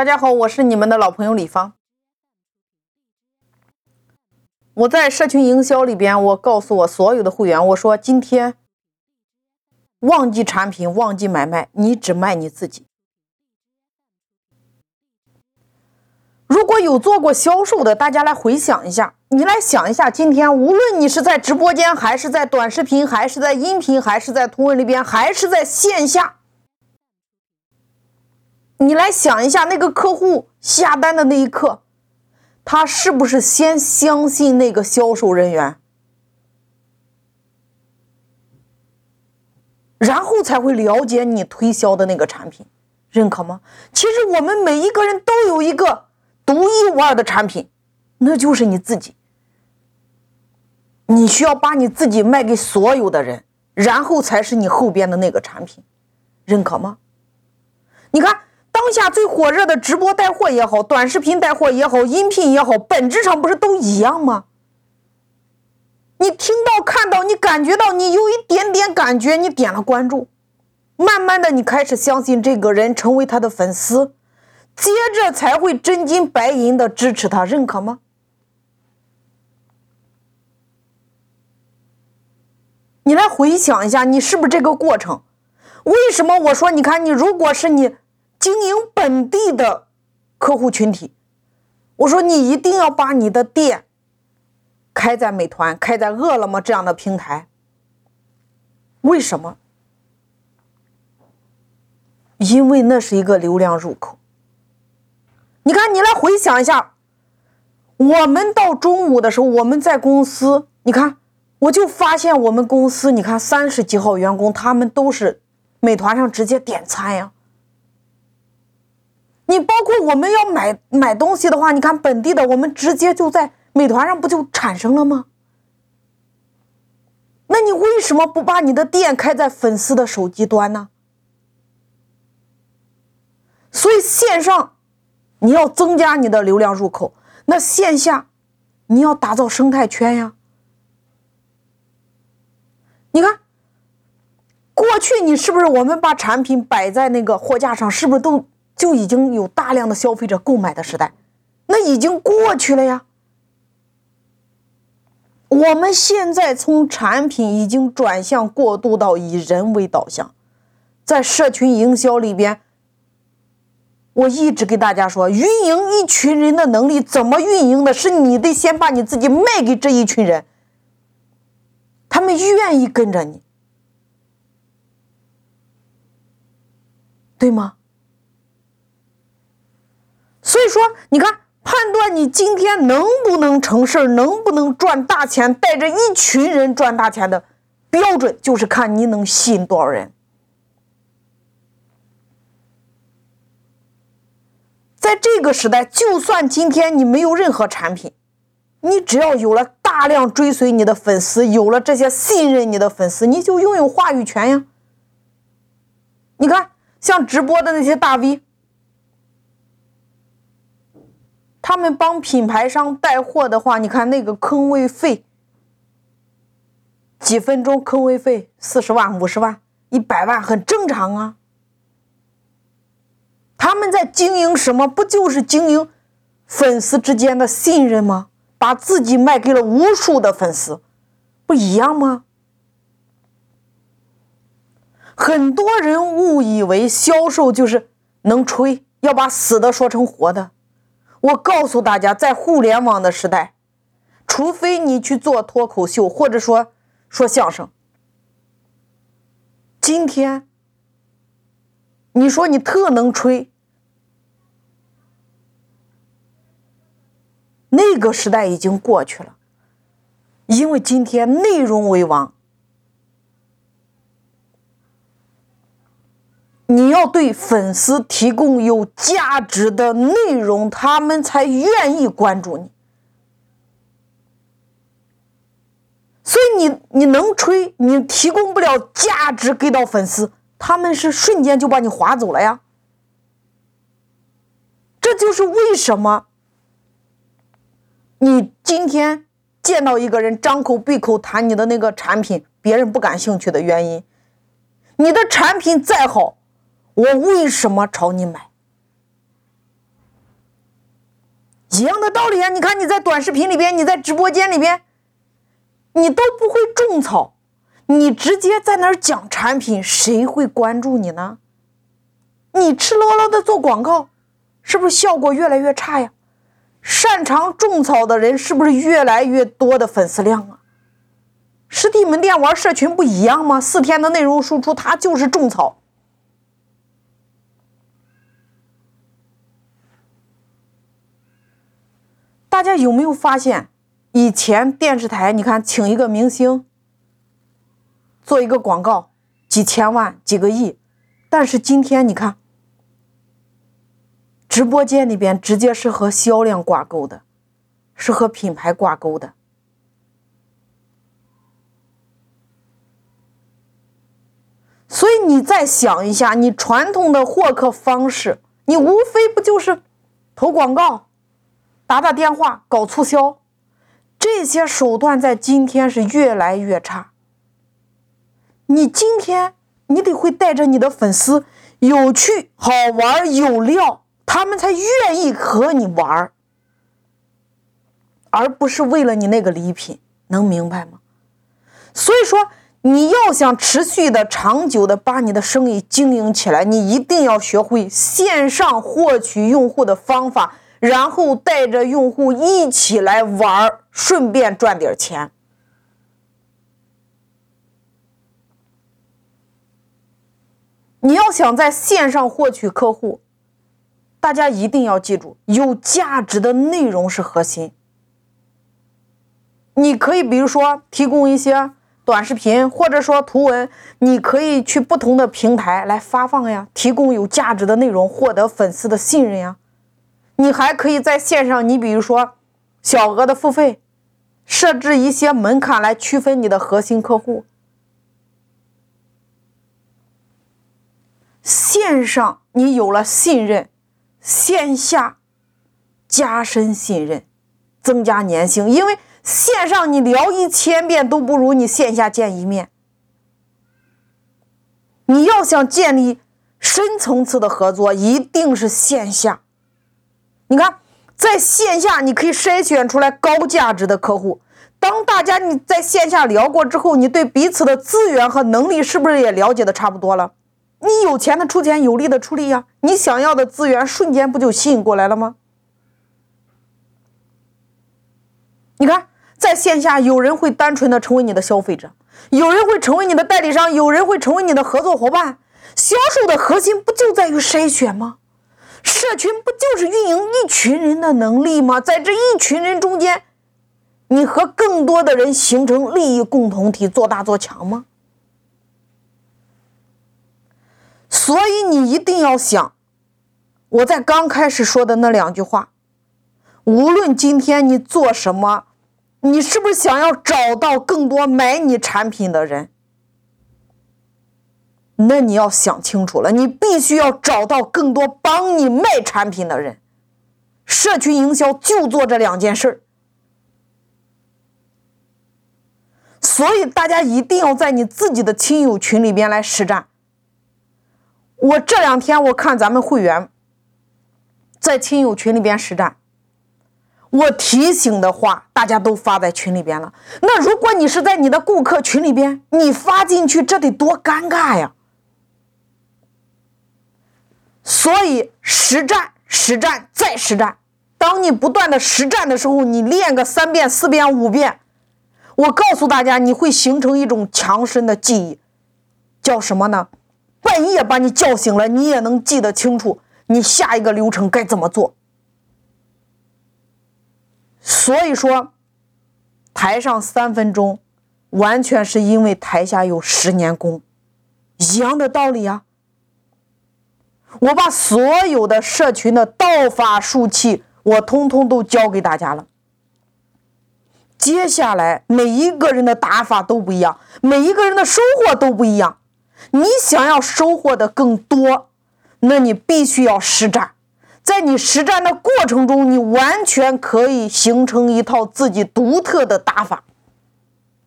大家好，我是你们的老朋友李芳。我在社群营销里边，我告诉我所有的会员，我说今天忘记产品，忘记买卖，你只卖你自己。如果有做过销售的，大家来回想一下，你来想一下，今天无论你是在直播间，还是在短视频，还是在音频，还是在图文里边，还是在线下。你来想一下，那个客户下单的那一刻，他是不是先相信那个销售人员，然后才会了解你推销的那个产品，认可吗？其实我们每一个人都有一个独一无二的产品，那就是你自己。你需要把你自己卖给所有的人，然后才是你后边的那个产品，认可吗？你看。当下最火热的直播带货也好，短视频带货也好，音频也好，本质上不是都一样吗？你听到、看到，你感觉到，你有一点点感觉，你点了关注，慢慢的，你开始相信这个人，成为他的粉丝，接着才会真金白银的支持他，认可吗？你来回想一下，你是不是这个过程？为什么我说，你看，你如果是你。经营本地的客户群体，我说你一定要把你的店开在美团、开在饿了么这样的平台。为什么？因为那是一个流量入口。你看，你来回想一下，我们到中午的时候，我们在公司，你看，我就发现我们公司，你看三十几号员工，他们都是美团上直接点餐呀。你包括我们要买买东西的话，你看本地的，我们直接就在美团上不就产生了吗？那你为什么不把你的店开在粉丝的手机端呢？所以线上你要增加你的流量入口，那线下你要打造生态圈呀。你看，过去你是不是我们把产品摆在那个货架上，是不是都？就已经有大量的消费者购买的时代，那已经过去了呀。我们现在从产品已经转向过渡到以人为导向，在社群营销里边，我一直给大家说，运营一群人的能力怎么运营的，是你得先把你自己卖给这一群人，他们愿意跟着你，对吗？所以说，你看，判断你今天能不能成事儿，能不能赚大钱，带着一群人赚大钱的标准，就是看你能吸引多少人。在这个时代，就算今天你没有任何产品，你只要有了大量追随你的粉丝，有了这些信任你的粉丝，你就拥有话语权呀。你看，像直播的那些大 V。他们帮品牌商带货的话，你看那个坑位费，几分钟坑位费四十万、五十万、一百万，很正常啊。他们在经营什么？不就是经营粉丝之间的信任吗？把自己卖给了无数的粉丝，不一样吗？很多人误以为销售就是能吹，要把死的说成活的。我告诉大家，在互联网的时代，除非你去做脱口秀，或者说说相声，今天你说你特能吹，那个时代已经过去了，因为今天内容为王。你要对粉丝提供有价值的内容，他们才愿意关注你。所以你你能吹，你提供不了价值给到粉丝，他们是瞬间就把你划走了呀。这就是为什么你今天见到一个人张口闭口谈你的那个产品，别人不感兴趣的原因。你的产品再好。我为什么朝你买？一样的道理啊！你看你在短视频里边，你在直播间里边，你都不会种草，你直接在那儿讲产品，谁会关注你呢？你赤裸裸的做广告，是不是效果越来越差呀？擅长种草的人是不是越来越多的粉丝量啊？实体门店玩社群不一样吗？四天的内容输出，它就是种草。大家有没有发现，以前电视台你看请一个明星做一个广告，几千万、几个亿，但是今天你看。直播间里边直接是和销量挂钩的，是和品牌挂钩的。所以你再想一下，你传统的获客方式，你无非不就是投广告、打打电话、搞促销，这些手段在今天是越来越差。你今天你得会带着你的粉丝有趣、好玩、有料。他们才愿意和你玩儿，而不是为了你那个礼品，能明白吗？所以说，你要想持续的、长久的把你的生意经营起来，你一定要学会线上获取用户的方法，然后带着用户一起来玩儿，顺便赚点钱。你要想在线上获取客户。大家一定要记住，有价值的内容是核心。你可以比如说提供一些短视频，或者说图文，你可以去不同的平台来发放呀，提供有价值的内容，获得粉丝的信任呀。你还可以在线上，你比如说小额的付费，设置一些门槛来区分你的核心客户。线上你有了信任。线下加深信任，增加粘性，因为线上你聊一千遍都不如你线下见一面。你要想建立深层次的合作，一定是线下。你看，在线下你可以筛选出来高价值的客户。当大家你在线下聊过之后，你对彼此的资源和能力是不是也了解的差不多了？你有钱的出钱，有力的出力呀！你想要的资源瞬间不就吸引过来了吗？你看，在线下有人会单纯的成为你的消费者，有人会成为你的代理商，有人会成为你的合作伙伴。销售的核心不就在于筛选吗？社群不就是运营一群人的能力吗？在这一群人中间，你和更多的人形成利益共同体，做大做强吗？所以你一定要想，我在刚开始说的那两句话，无论今天你做什么，你是不是想要找到更多买你产品的人？那你要想清楚了，你必须要找到更多帮你卖产品的人。社群营销就做这两件事儿，所以大家一定要在你自己的亲友群里边来实战。我这两天我看咱们会员在亲友群里边实战，我提醒的话大家都发在群里边了。那如果你是在你的顾客群里边，你发进去，这得多尴尬呀！所以实战、实战再实战。当你不断的实战的时候，你练个三遍、四遍、五遍，我告诉大家，你会形成一种强身的记忆，叫什么呢？半夜把你叫醒了，你也能记得清楚，你下一个流程该怎么做。所以说，台上三分钟，完全是因为台下有十年功，一样的道理啊。我把所有的社群的道法术器，我通通都教给大家了。接下来每一个人的打法都不一样，每一个人的收获都不一样。你想要收获的更多，那你必须要实战。在你实战的过程中，你完全可以形成一套自己独特的打法。